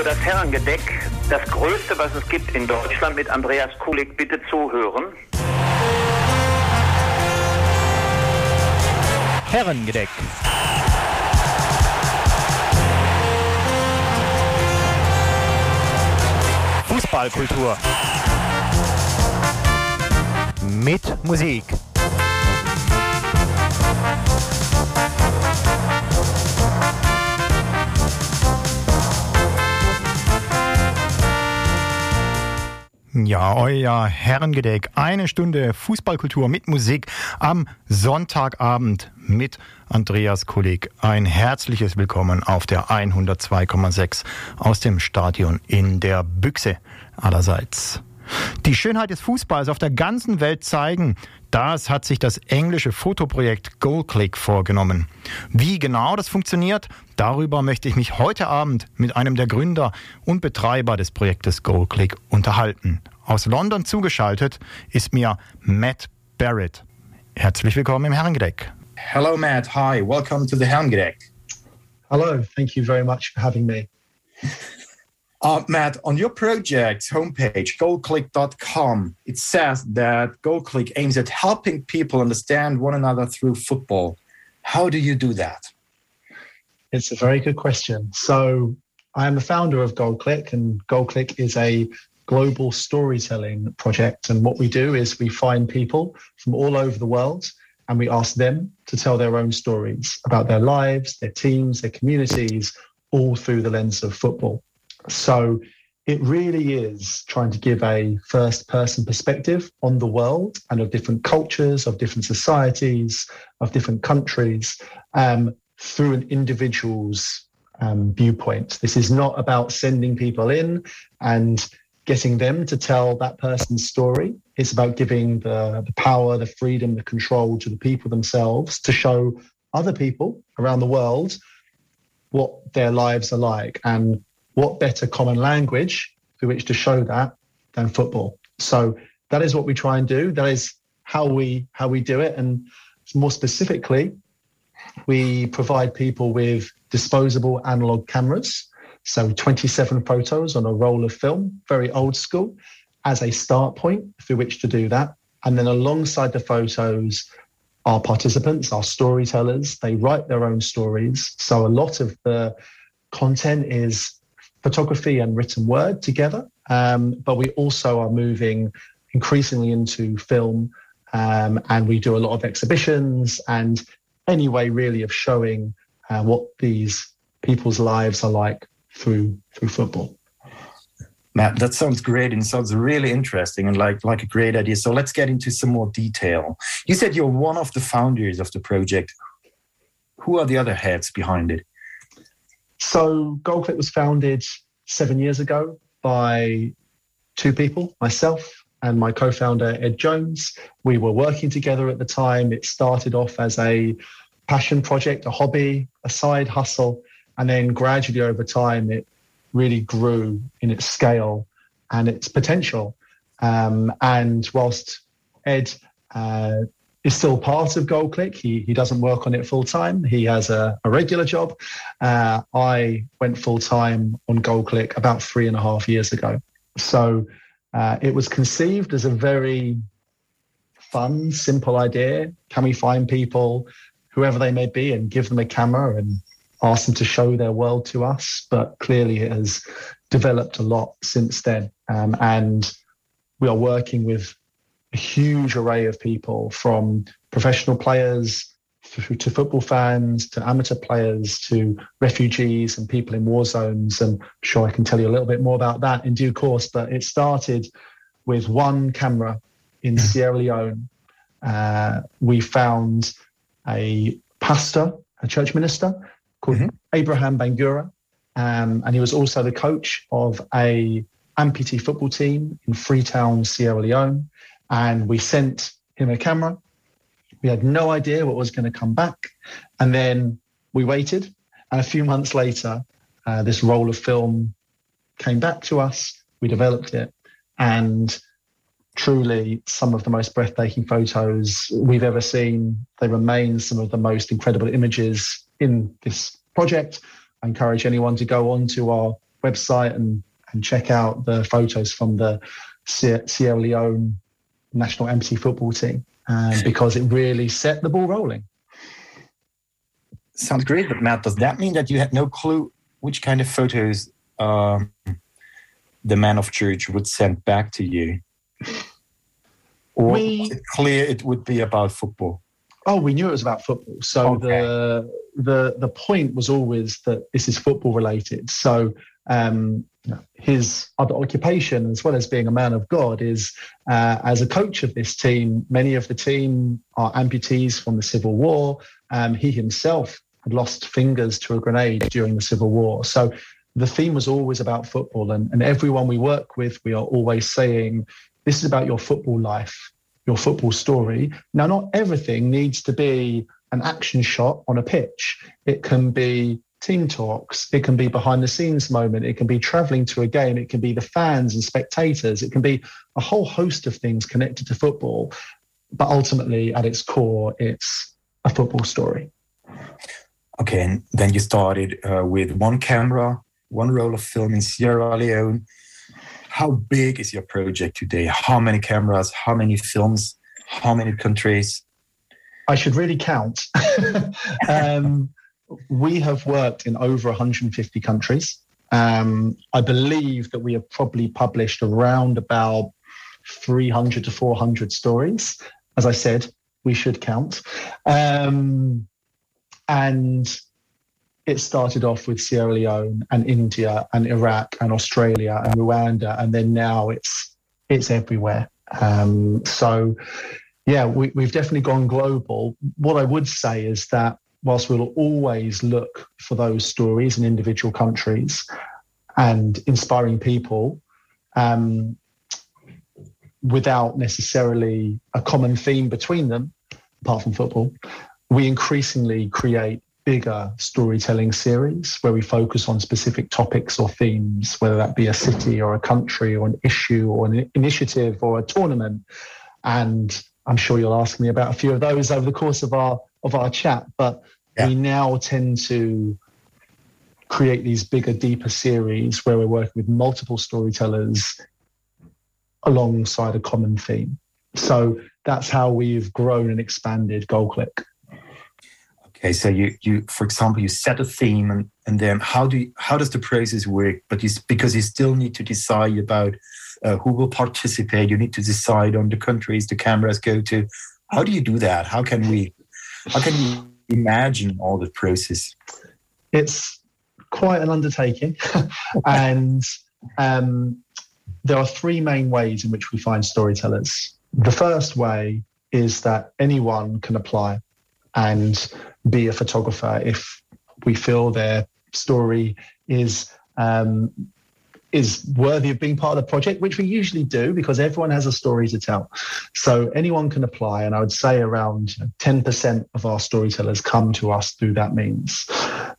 Für das Herrengedeck, das größte, was es gibt in Deutschland mit Andreas Kulik, bitte zuhören. Herrengedeck. Fußballkultur. Mit Musik. Ja, euer Herrengedeck. Eine Stunde Fußballkultur mit Musik am Sonntagabend mit Andreas Kulig. Ein herzliches Willkommen auf der 102,6 aus dem Stadion in der Büchse allerseits. Die Schönheit des Fußballs auf der ganzen Welt zeigen, das hat sich das englische Fotoprojekt GoalClick vorgenommen. Wie genau das funktioniert, darüber möchte ich mich heute Abend mit einem der Gründer und Betreiber des Projektes GoalClick unterhalten. Aus London zugeschaltet ist mir Matt Barrett. Herzlich willkommen im Herrengedeck. Hello Matt, hi, welcome to the Herrengedeck. Hello, thank you very much for having me. Uh, Matt, on your project homepage, goalclick.com, it says that GoalClick aims at helping people understand one another through football. How do you do that? It's a very good question. So, I am the founder of GoalClick, and GoalClick is a global storytelling project. And what we do is we find people from all over the world and we ask them to tell their own stories about their lives, their teams, their communities, all through the lens of football. So it really is trying to give a first person perspective on the world and of different cultures, of different societies, of different countries um, through an individual's um, viewpoint. This is not about sending people in and getting them to tell that person's story. It's about giving the, the power, the freedom, the control to the people themselves to show other people around the world what their lives are like and what better common language through which to show that than football? So that is what we try and do. That is how we how we do it. And more specifically, we provide people with disposable analog cameras. So 27 photos on a roll of film, very old school, as a start point through which to do that. And then alongside the photos, our participants, our storytellers, they write their own stories. So a lot of the content is photography and written word together. Um, but we also are moving increasingly into film, um, and we do a lot of exhibitions and any way really of showing uh, what these people's lives are like through through football. Matt, that sounds great and sounds really interesting and like like a great idea. So let's get into some more detail. You said you're one of the founders of the project. Who are the other heads behind it? So GoalClick was founded seven years ago by two people, myself and my co-founder Ed Jones. We were working together at the time. It started off as a passion project, a hobby, a side hustle, and then gradually over time it really grew in its scale and its potential. Um, and whilst Ed uh, is still part of GoalClick. He, he doesn't work on it full time. He has a, a regular job. Uh, I went full time on GoalClick about three and a half years ago. So uh, it was conceived as a very fun, simple idea. Can we find people, whoever they may be, and give them a camera and ask them to show their world to us? But clearly, it has developed a lot since then. Um, and we are working with a huge array of people from professional players to football fans to amateur players to refugees and people in war zones. And I'm sure I can tell you a little bit more about that in due course. But it started with one camera in Sierra Leone. Uh, we found a pastor, a church minister called mm-hmm. Abraham Bangura. Um, and he was also the coach of a amputee football team in Freetown, Sierra Leone and we sent him a camera. We had no idea what was going to come back. And then we waited. And a few months later, uh, this roll of film came back to us. We developed it. And truly, some of the most breathtaking photos we've ever seen. They remain some of the most incredible images in this project. I encourage anyone to go onto our website and, and check out the photos from the Sierra Leone national MC football team um, because it really set the ball rolling. Sounds great, but Matt, does that mean that you had no clue which kind of photos um, the man of church would send back to you? Or we, was it clear it would be about football? Oh, we knew it was about football. So okay. the the the point was always that this is football related. So um, his other occupation, as well as being a man of God, is uh, as a coach of this team. Many of the team are amputees from the Civil War. Um, he himself had lost fingers to a grenade during the Civil War. So the theme was always about football. And, and everyone we work with, we are always saying, this is about your football life, your football story. Now, not everything needs to be an action shot on a pitch. It can be team talks. It can be behind the scenes moment. It can be traveling to a game. It can be the fans and spectators. It can be a whole host of things connected to football. But ultimately, at its core, it's a football story. Okay, and then you started uh, with one camera, one roll of film in Sierra Leone. How big is your project today? How many cameras? How many films? How many countries? I should really count. um, we have worked in over 150 countries. Um, I believe that we have probably published around about 300 to 400 stories. As I said, we should count. Um, and it started off with Sierra Leone and India and Iraq and Australia and Rwanda, and then now it's it's everywhere. Um, so, yeah, we, we've definitely gone global. What I would say is that whilst we'll always look for those stories in individual countries and inspiring people, um, without necessarily a common theme between them, apart from football, we increasingly create bigger storytelling series where we focus on specific topics or themes, whether that be a city or a country or an issue or an initiative or a tournament. And I'm sure you'll ask me about a few of those over the course of our of our chat. But yeah. we now tend to create these bigger, deeper series where we're working with multiple storytellers alongside a common theme. So that's how we've grown and expanded GoalClick. Okay, so you you for example you set a theme and and then how do you, how does the process work? But you because you still need to decide about uh, who will participate. You need to decide on the countries the cameras go to. How do you do that? How can we how can imagine all the process? It's quite an undertaking, and um, there are three main ways in which we find storytellers. The first way is that anyone can apply and be a photographer if we feel their story is um, is worthy of being part of the project, which we usually do because everyone has a story to tell. So anyone can apply, and I would say around 10% of our storytellers come to us through that means.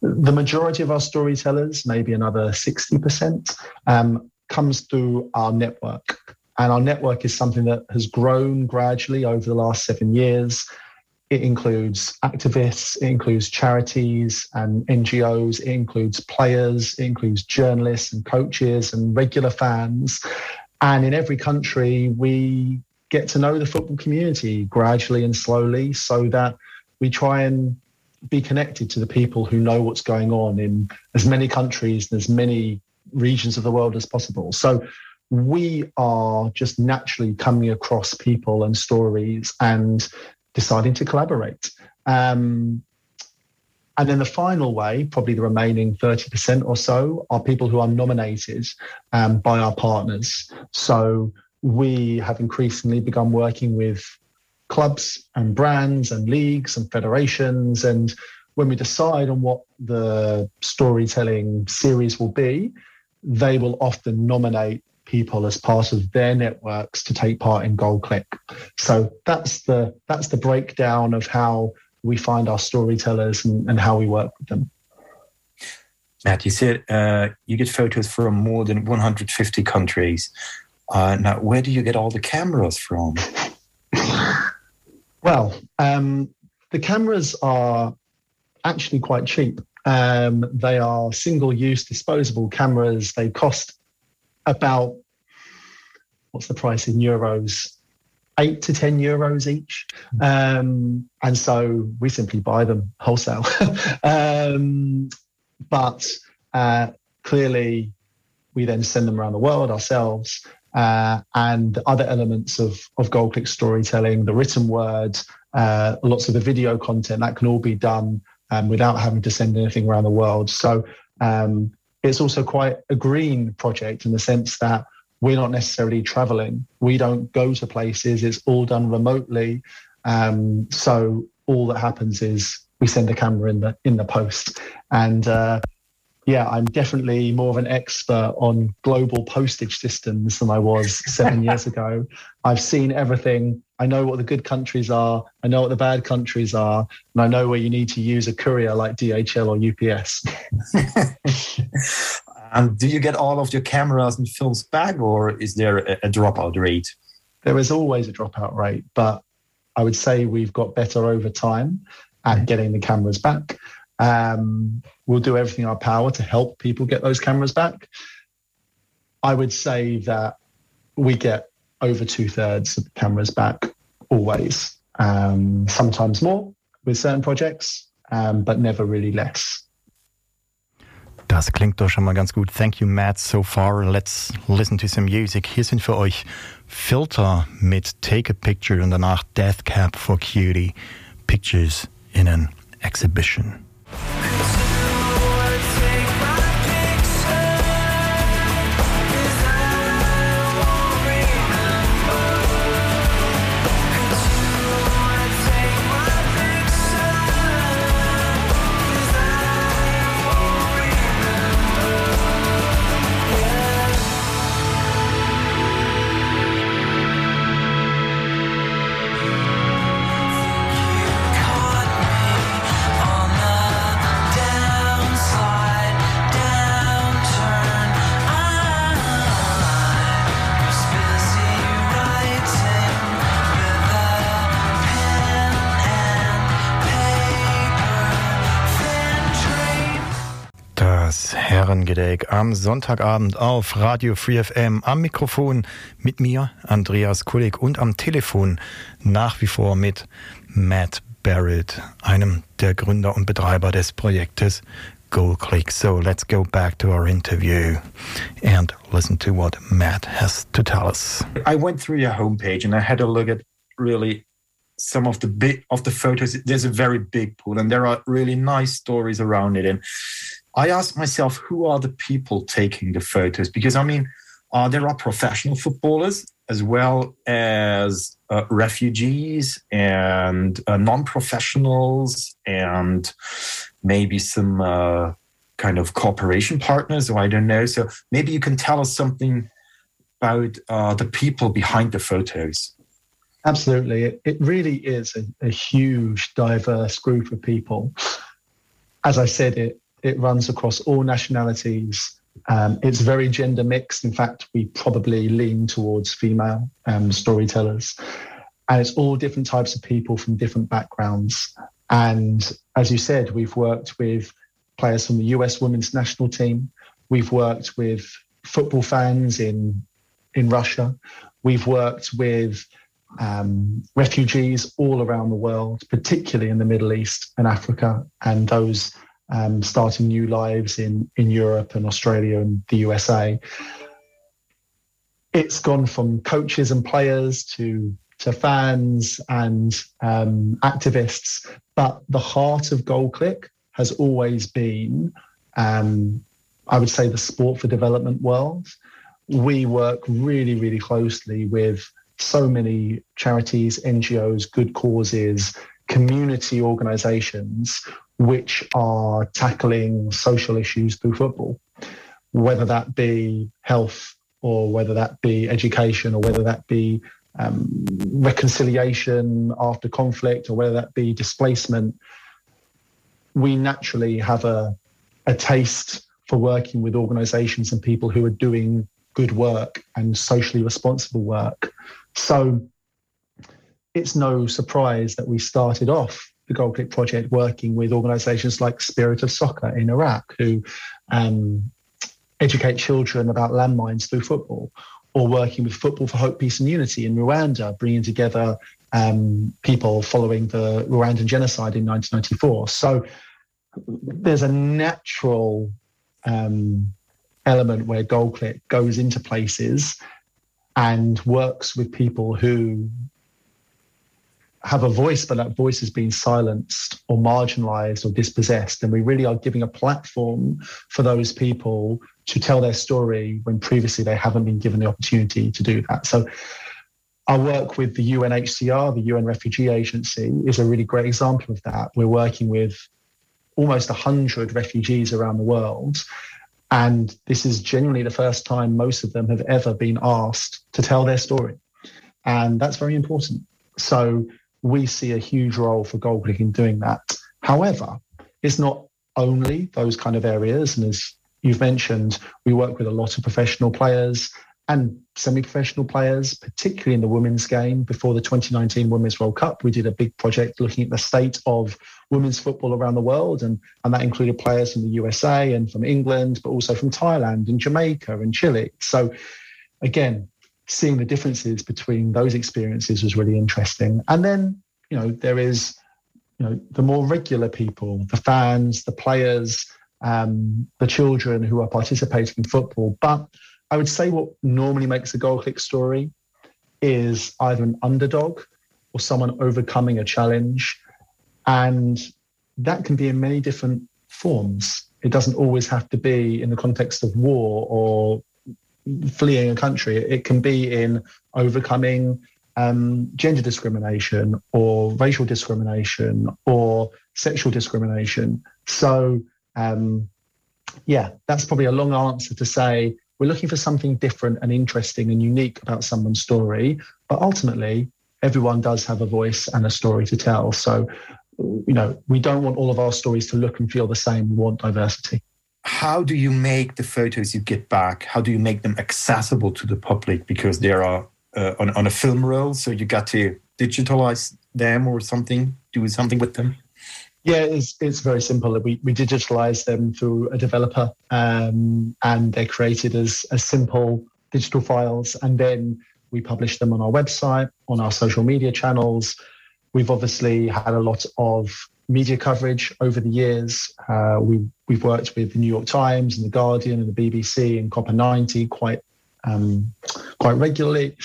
The majority of our storytellers, maybe another 60%, um, comes through our network. And our network is something that has grown gradually over the last seven years. It includes activists, it includes charities and NGOs, it includes players, it includes journalists and coaches and regular fans. And in every country, we get to know the football community gradually and slowly so that we try and be connected to the people who know what's going on in as many countries and as many regions of the world as possible. So we are just naturally coming across people and stories and deciding to collaborate. Um, and then the final way, probably the remaining 30% or so, are people who are nominated um, by our partners. So we have increasingly begun working with clubs and brands and leagues and federations. And when we decide on what the storytelling series will be, they will often nominate people as part of their networks to take part in GoalClick. So that's the that's the breakdown of how we find our storytellers and, and how we work with them. Matt, you said uh, you get photos from more than 150 countries. Uh, now, where do you get all the cameras from? well, um, the cameras are actually quite cheap. Um, they are single use disposable cameras. They cost about, what's the price in euros? Eight to 10 euros each. Um, and so we simply buy them wholesale. um, but uh, clearly, we then send them around the world ourselves. Uh, and other elements of, of Goal Click storytelling, the written word, uh, lots of the video content that can all be done um, without having to send anything around the world. So um, it's also quite a green project in the sense that we're not necessarily traveling. We don't go to places. It's all done remotely. Um, so all that happens is we send a camera in the in the post, and uh, yeah, I'm definitely more of an expert on global postage systems than I was seven years ago. I've seen everything. I know what the good countries are. I know what the bad countries are. And I know where you need to use a courier like DHL or UPS. and do you get all of your cameras and films back, or is there a, a dropout rate? There is always a dropout rate, but I would say we've got better over time at getting the cameras back. Um, we'll do everything in our power to help people get those cameras back. I would say that we get over two thirds of the cameras back always. Um, sometimes more with certain projects, um, but never really less. Das klingt doch schon mal ganz gut. Thank you, Matt, so far. Let's listen to some music. Hier sind für euch Filter mit Take a Picture und danach Death Cab for Cutie. Pictures in an exhibition. Herrengedeck am Sonntagabend auf Radio Free FM am Mikrofon mit mir, Andreas Kulik und am Telefon nach wie vor mit Matt Barrett, einem der Gründer und Betreiber des Projektes GoalClick. So let's go back to our interview and listen to what Matt has to tell us. I went through your homepage and I had a look at really some of the big of the photos. There's a very big pool and there are really nice stories around it. And I ask myself, who are the people taking the photos? Because I mean, uh, there are professional footballers as well as uh, refugees and uh, non-professionals and maybe some uh, kind of cooperation partners or i don't know. So maybe you can tell us something about uh, the people behind the photos. Absolutely. It, it really is a, a huge diverse group of people. As i said it it runs across all nationalities. Um, it's very gender mixed. In fact, we probably lean towards female um, storytellers. And it's all different types of people from different backgrounds. And as you said, we've worked with players from the US women's national team. We've worked with football fans in in Russia. We've worked with um, refugees all around the world, particularly in the Middle East and Africa, and those um, starting new lives in, in Europe and Australia and the USA. It's gone from coaches and players to to fans and um, activists, but the heart of GoalClick has always been, um, I would say, the sport for development world. We work really, really closely with so many charities, NGOs, good causes, community organizations which are tackling social issues through football, whether that be health or whether that be education or whether that be um, reconciliation after conflict or whether that be displacement. We naturally have a, a taste for working with organizations and people who are doing good work and socially responsible work. So it's no surprise that we started off the Goal Click project working with organizations like Spirit of Soccer in Iraq, who um, educate children about landmines through football, or working with Football for Hope, Peace and Unity in Rwanda, bringing together um, people following the Rwandan genocide in 1994. So there's a natural um, element where GoalClick goes into places and works with people who have a voice, but that voice is being silenced or marginalized or dispossessed. And we really are giving a platform for those people to tell their story when previously they haven't been given the opportunity to do that. So our work with the UNHCR, the UN Refugee Agency, is a really great example of that. We're working with almost 100 refugees around the world. And this is genuinely the first time most of them have ever been asked to tell their story. And that's very important. So we see a huge role for GoalClick in doing that. However, it's not only those kind of areas. And as you've mentioned, we work with a lot of professional players and semi-professional players, particularly in the women's game. Before the 2019 Women's World Cup, we did a big project looking at the state of women's football around the world, and, and that included players from the USA and from England, but also from Thailand and Jamaica and Chile. So again, seeing the differences between those experiences was really interesting. And then, you know, there is, you know, the more regular people, the fans, the players, um, the children who are participating in football. But I would say what normally makes a GoalClick story is either an underdog or someone overcoming a challenge. And that can be in many different forms. It doesn't always have to be in the context of war or fleeing a country. It can be in overcoming um, gender discrimination or racial discrimination or sexual discrimination. So, um, yeah, that's probably a long answer to say we're looking for something different and interesting and unique about someone's story. But ultimately, everyone does have a voice and a story to tell. So, you know, we don't want all of our stories to look and feel the same. We want diversity. How do you make the photos you get back? How do you make them accessible to the public? Because they are uh, on, on a film roll, so you got to digitalize them or something, do something with them. Yeah, it's, it's very simple. We, we digitalize them through a developer um, and they're created as, as simple digital files. And then we publish them on our website, on our social media channels. We've obviously had a lot of media coverage over the years. Uh, we, we've worked with the New York Times and the Guardian and the BBC and COPA90 quite, um, quite regularly.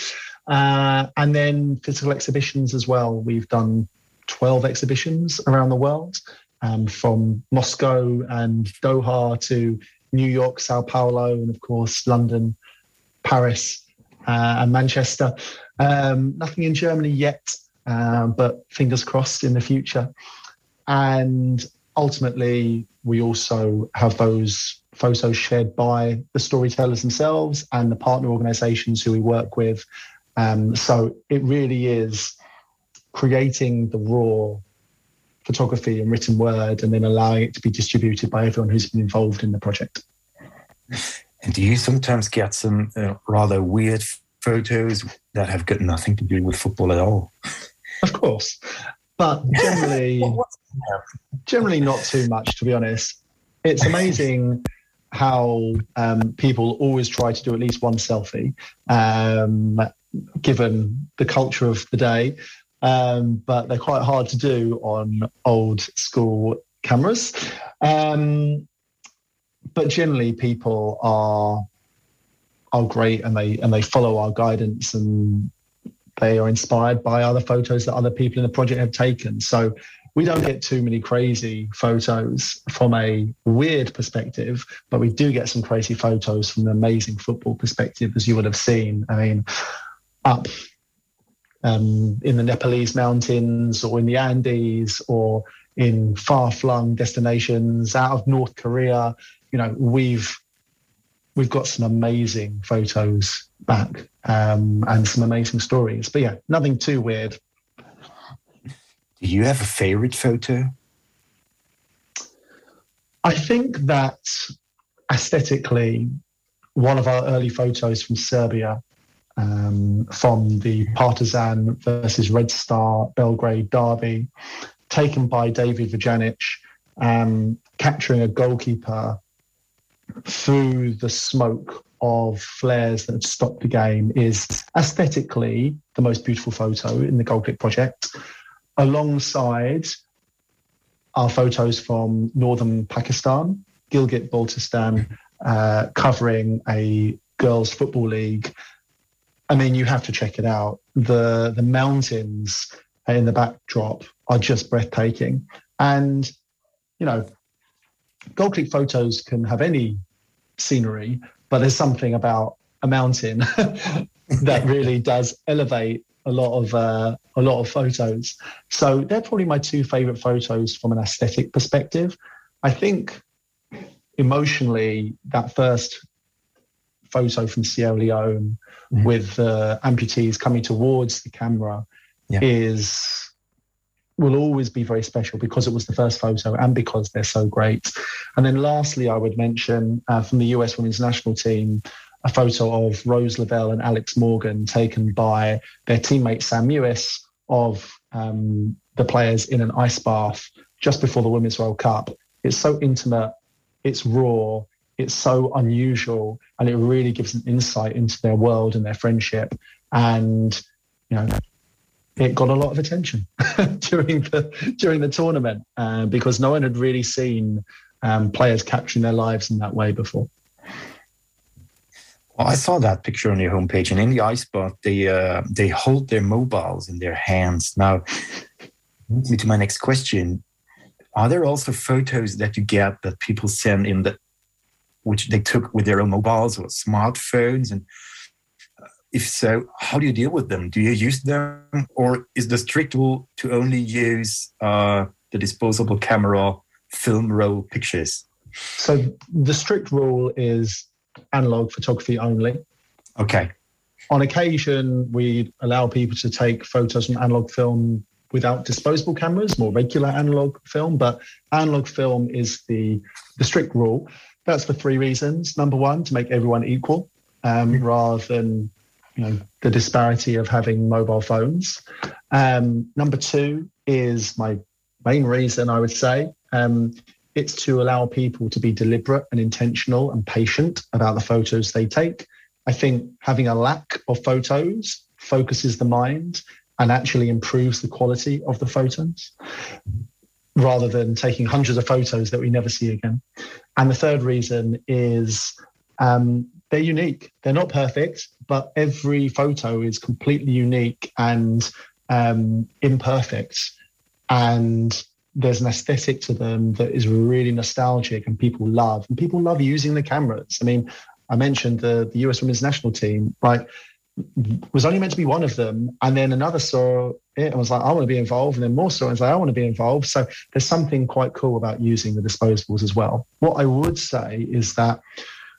Uh, and then physical exhibitions as well. We've done 12 exhibitions around the world, um, from Moscow and Doha to New York, Sao Paulo, and of course, London, Paris, uh, and Manchester. Um, nothing in Germany yet, uh, but fingers crossed in the future. And ultimately, we also have those photos shared by the storytellers themselves and the partner organizations who we work with. Um, so it really is creating the raw photography and written word and then allowing it to be distributed by everyone who's been involved in the project. And do you sometimes get some uh, rather weird photos that have got nothing to do with football at all? Of course, but generally, generally not too much. To be honest, it's amazing how um, people always try to do at least one selfie, um, given the culture of the day um, but they're quite hard to do on old school cameras. Um, but generally, people are are great and they and they follow our guidance and they are inspired by other photos that other people in the project have taken. So we don't get too many crazy photos from a weird perspective, but we do get some crazy photos from an amazing football perspective, as you would have seen. I mean, up um, in the Nepalese mountains or in the Andes or in far-flung destinations out of North Korea. You know, we've we've got some amazing photos back um, and some amazing stories. But yeah, nothing too weird. Do you have a favorite photo? I think that aesthetically, one of our early photos from Serbia um, from the Partizan versus Red Star Belgrade derby taken by David Vujanic, um, capturing a goalkeeper through the smoke of flares that had stopped the game is aesthetically the most beautiful photo in the Gold project, alongside our photos from northern Pakistan, Gilgit Baltistan, uh, covering a girls' football league. I mean, you have to check it out. The the mountains in the backdrop are just breathtaking, and you know, Goal Click photos can have any scenery, but there's something about a mountain that really does elevate a lot of uh, a lot of photos. So they're probably my two favorite photos from an aesthetic perspective. I think emotionally, that first photo from Sierra Leone mm-hmm. with uh, amputees coming towards the camera yeah. is will always be very special because it was the first photo and because they're so great. And then lastly, I would mention uh, from the US women's national team a photo of Rose Lavelle and Alex Morgan taken by their teammate Sam Mewis of um, the players in an ice bath just before the Women's World Cup. It's so intimate, it's raw, it's so unusual, and it really gives an insight into their world and their friendship. And you know, it got a lot of attention during the during the tournament uh, because no one had really seen um, players capturing their lives in that way before. Well, I saw that picture on your homepage, and in the ice bath, they uh, they hold their mobiles in their hands. Now, leads me to my next question: Are there also photos that you get that people send in that, which they took with their own mobiles or smartphones, and if so, how do you deal with them? Do you use them, or is the strict rule to only use uh, the disposable camera film roll pictures? So the strict rule is analog photography only. Okay. On occasion, we allow people to take photos from analog film without disposable cameras, more regular analog film, but analog film is the, the strict rule. That's for three reasons. Number one, to make everyone equal um, rather than you know the disparity of having mobile phones. Um, number two is my main reason I would say um, it's to allow people to be deliberate and intentional and patient about the photos they take. I think having a lack of photos focuses the mind and actually improves the quality of the photos rather than taking hundreds of photos that we never see again. And the third reason is um, they're unique. They're not perfect, but every photo is completely unique and um, imperfect. And there's an aesthetic to them that is really nostalgic and people love. And people love using the cameras. I mean, I mentioned the, the US women's national team, like, was only meant to be one of them. And then another saw it and was like, I want to be involved. And then more saw it and was like, I want to be involved. So there's something quite cool about using the disposables as well. What I would say is that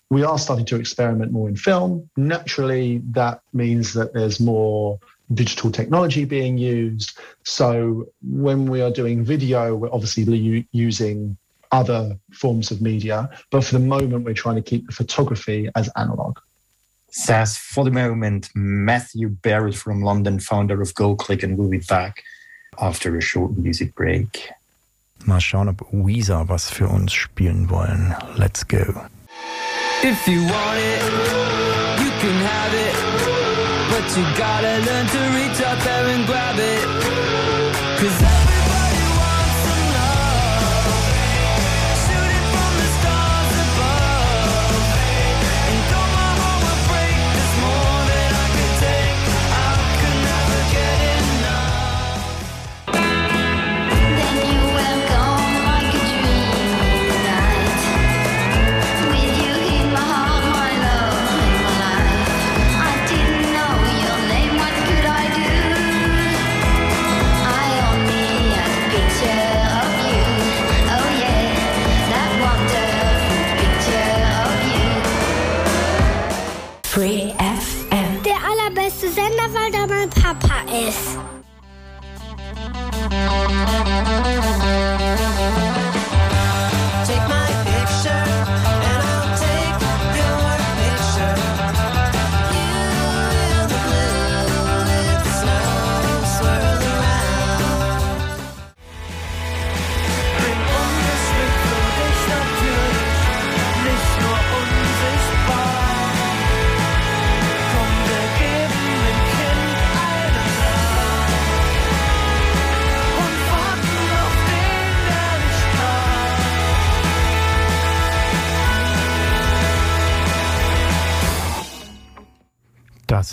we are starting to experiment more in film. Naturally, that means that there's more digital technology being used. So when we are doing video, we're obviously using other forms of media, but for the moment, we're trying to keep the photography as analog. Says for the moment, Matthew Barrett from London, founder of GoalClick, and we'll be back after a short music break. Mal schauen, ob Weezer was für uns spielen wollen. Let's go. If you want it, you can have it. But you gotta learn to reach out there and grab it. Cause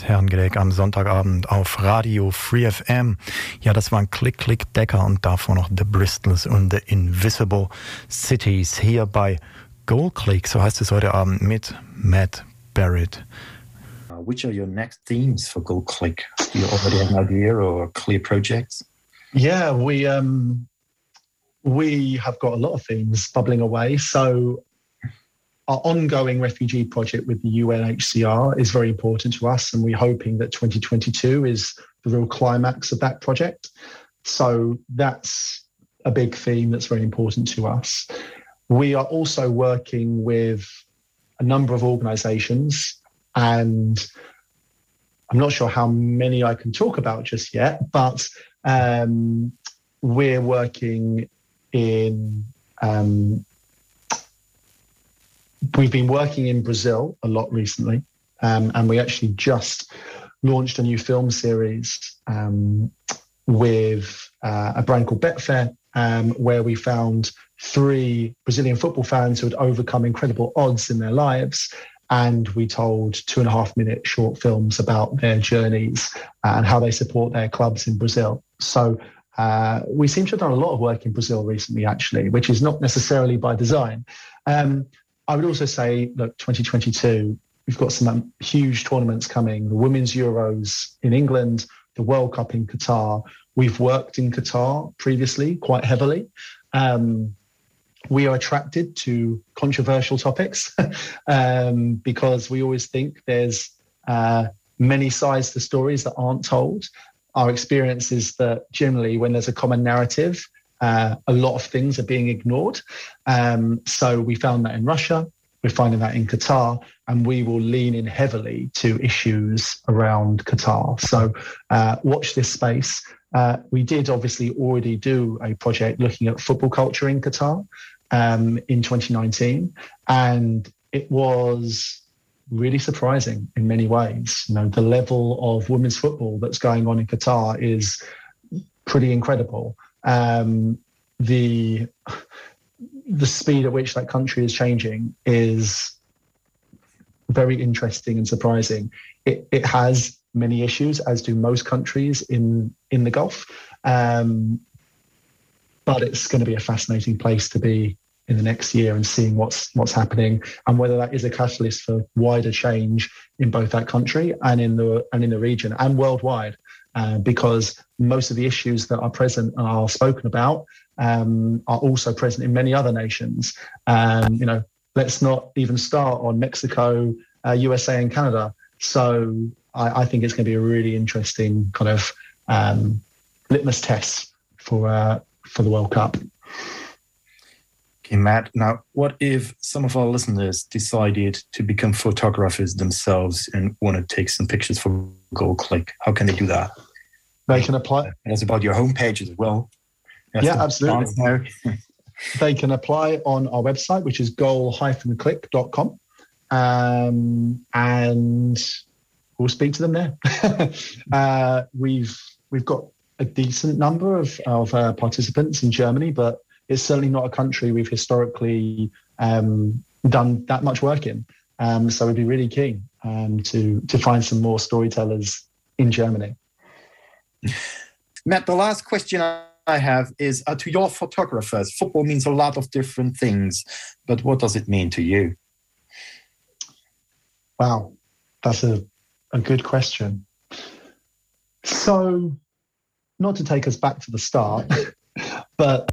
Herrengedeck am Sonntagabend auf Radio Free FM. Ja, das waren Click Click Decker und davor noch The Bristols und The Invisible Cities hier bei Gold Click, so heißt es heute Abend mit Matt Barrett. Uh, which are your next themes for Gold Click? Do you already have an idea or clear projects? Yeah, we um, we have got a lot of themes bubbling away. So our ongoing refugee project with the UNHCR is very important to us, and we're hoping that 2022 is the real climax of that project. So that's a big theme that's very important to us. We are also working with a number of organizations, and I'm not sure how many I can talk about just yet, but um, we're working in um, we've been working in Brazil a lot recently, um, and we actually just launched a new film series um, with uh, a brand called Betfair, um, where we found three Brazilian football fans who had overcome incredible odds in their lives. And we told two and a half minute short films about their journeys and how they support their clubs in Brazil. So uh, we seem to have done a lot of work in Brazil recently, actually, which is not necessarily by design. Um, I would also say, look, 2022, we've got some huge tournaments coming the Women's Euros in England, the World Cup in Qatar. We've worked in Qatar previously quite heavily. Um, we are attracted to controversial topics um, because we always think there's uh, many sides to stories that aren't told. Our experience is that generally, when there's a common narrative, uh, a lot of things are being ignored. Um, so we found that in Russia, we're finding that in Qatar, and we will lean in heavily to issues around Qatar. So uh, watch this space. Uh, we did obviously already do a project looking at football culture in Qatar um, in 2019, and it was really surprising in many ways. You know, the level of women's football that's going on in Qatar is pretty incredible um, the the speed at which that country is changing is very interesting and surprising. It, it has many issues, as do most countries in in the Gulf, um, but it's going to be a fascinating place to be in the next year and seeing what's what's happening and whether that is a catalyst for wider change in both that country and in the and in the region and worldwide. Uh, because most of the issues that are present and are spoken about um, are also present in many other nations. Um, you know, let's not even start on Mexico, uh, USA, and Canada. So I, I, think it's going to be a really interesting kind of um, litmus test for uh, for the World Cup. Okay, Matt. Now, what if some of our listeners decided to become photographers themselves and want to take some pictures for Goal Click? How can they do that? They can apply. That's about your homepage as well. That's yeah, absolutely. they can apply on our website, which is goal-click.com. Um, and we'll speak to them there. uh, we've we've got a decent number of, of uh, participants in Germany, but it's certainly not a country we've historically um, done that much work in. Um, so we'd be really keen um, to to find some more storytellers in Germany. Matt, the last question I have is uh, to your photographers. Football means a lot of different things, but what does it mean to you? Wow, that's a, a good question. So, not to take us back to the start, but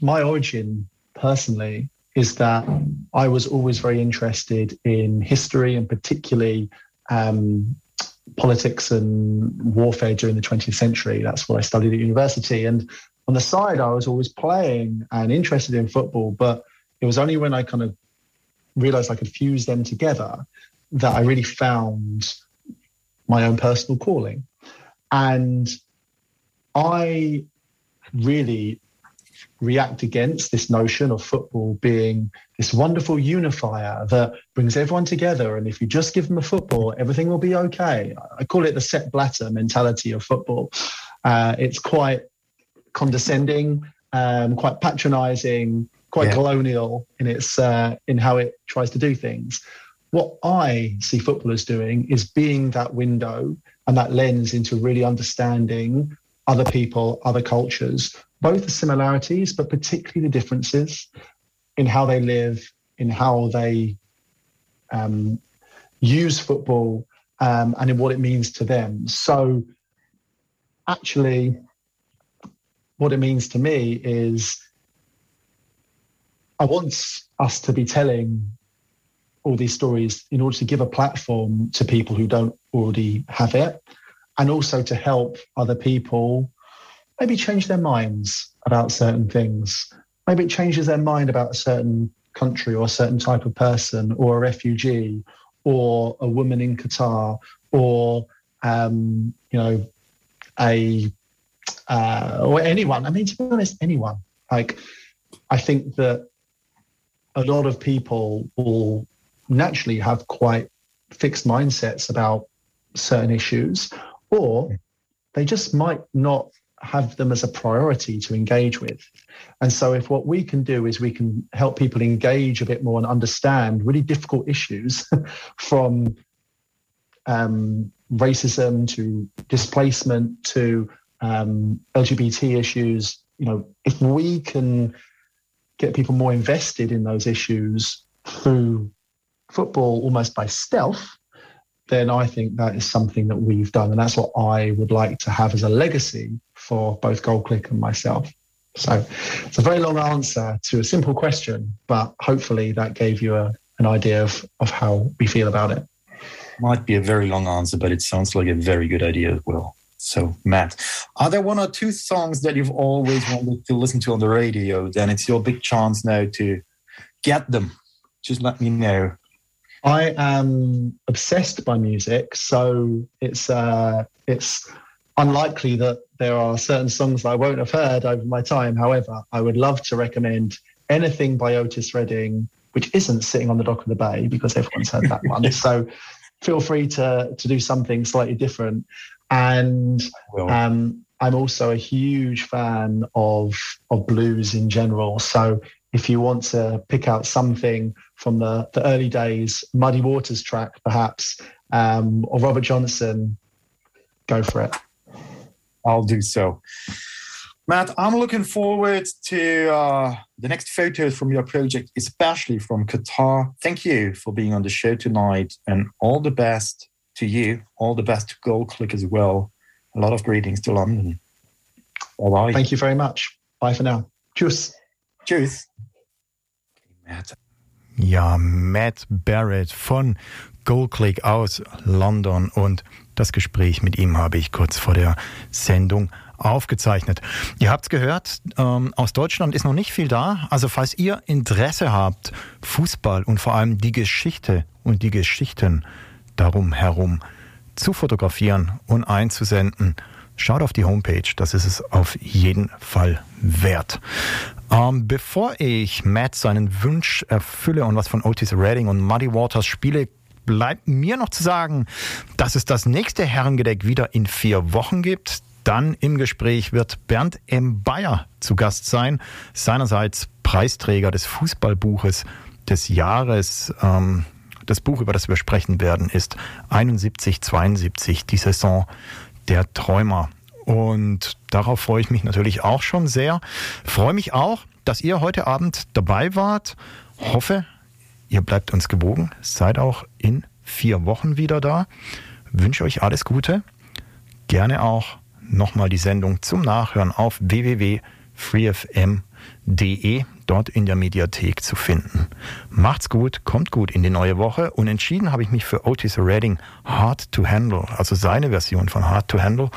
my origin personally is that I was always very interested in history and particularly um, politics and warfare during the 20th century. That's what I studied at university. And on the side, I was always playing and interested in football, but it was only when I kind of realized I could fuse them together that I really found my own personal calling. And I really react against this notion of football being this wonderful unifier that brings everyone together. And if you just give them a football, everything will be okay. I call it the Sepp Blatter mentality of football. Uh, it's quite condescending, um, quite patronizing, quite yeah. colonial in its uh, in how it tries to do things. what I see footballers doing is being that window and that lens into really understanding other people, other cultures, both the similarities, but particularly the differences in how they live, in how they um, use football, um, and in what it means to them. So, actually, what it means to me is I want us to be telling all these stories in order to give a platform to people who don't already have it, and also to help other people maybe change their minds about certain things. Maybe it changes their mind about a certain country or a certain type of person or a refugee or a woman in Qatar or um, you know a uh, or anyone. I mean, to be honest, anyone. Like, I think that a lot of people will naturally have quite fixed mindsets about certain issues, or they just might not have them as a priority to engage with. And so, if what we can do is we can help people engage a bit more and understand really difficult issues from um, racism to displacement to um, LGBT issues, you know, if we can get people more invested in those issues through football almost by stealth, then I think that is something that we've done. And that's what I would like to have as a legacy for both GoalClick and myself. So it's a very long answer to a simple question, but hopefully that gave you a, an idea of, of how we feel about it. Might be a very long answer, but it sounds like a very good idea as well. So, Matt, are there one or two songs that you've always wanted to listen to on the radio? Then it's your big chance now to get them. Just let me know. I am obsessed by music, so it's uh, it's unlikely that there are certain songs that I won't have heard over my time. However, I would love to recommend anything by Otis Redding, which isn't sitting on the dock of the bay because everyone's heard that one. so feel free to to do something slightly different. And um, I'm also a huge fan of of blues in general. So if you want to pick out something from the, the early days, Muddy Waters track, perhaps, um, or Robert Johnson, go for it. I'll do so. Matt, I'm looking forward to uh, the next photos from your project, especially from Qatar. Thank you for being on the show tonight and all the best to you. All the best to GoalClick as well. A lot of greetings to London. Bye bye. Thank you very much. Bye for now. Tschüss. Tschüss. Matt. Ja, Matt Barrett von GoalClick aus London und das Gespräch mit ihm habe ich kurz vor der Sendung aufgezeichnet. Ihr habt's gehört, ähm, aus Deutschland ist noch nicht viel da. Also falls ihr Interesse habt, Fußball und vor allem die Geschichte und die Geschichten darum herum zu fotografieren und einzusenden, schaut auf die Homepage. Das ist es auf jeden Fall wert. Ähm, bevor ich Matt seinen Wunsch erfülle und was von Otis Redding und Muddy Waters spiele, bleibt mir noch zu sagen, dass es das nächste Herrengedeck wieder in vier Wochen gibt. Dann im Gespräch wird Bernd M. Bayer zu Gast sein, seinerseits Preisträger des Fußballbuches des Jahres. Ähm, das Buch, über das wir sprechen werden, ist 71-72, die Saison der Träumer. Und darauf freue ich mich natürlich auch schon sehr. Freue mich auch, dass ihr heute Abend dabei wart. Hoffe, ihr bleibt uns gewogen. Seid auch in vier Wochen wieder da. Wünsche euch alles Gute. Gerne auch nochmal die Sendung zum Nachhören auf www.freefm.de dort in der Mediathek zu finden. Macht's gut, kommt gut in die neue Woche und entschieden habe ich mich für Otis Redding Hard to Handle, also seine Version von Hard to Handle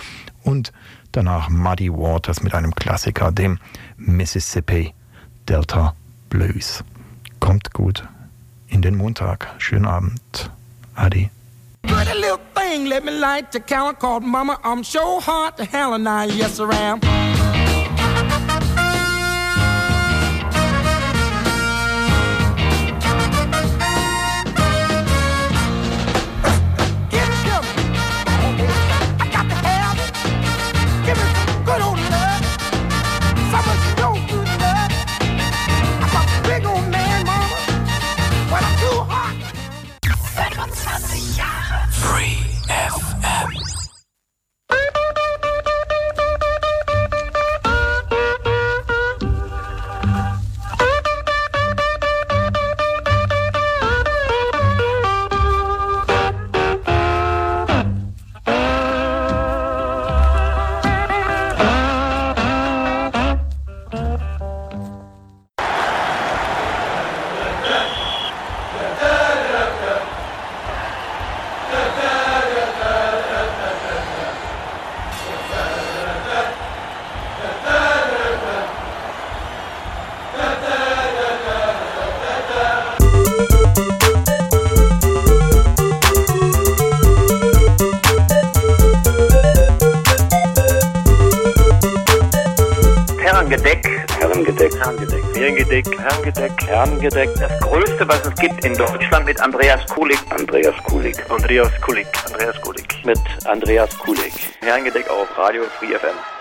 und danach Muddy Waters mit einem Klassiker, dem Mississippi Delta Blues. Kommt gut in den Montag. Schönen Abend. Adi. Pretty little thing, let me light the count called Mama. I'm so hard to and I, yes I am. Herrengedeck. Das Größte, was es gibt in Deutschland mit Andreas Kulik. Andreas Kulik. Andreas Kulik. Andreas Kulik. Mit Andreas Kulik. Herrengedeck auf Radio Free FM.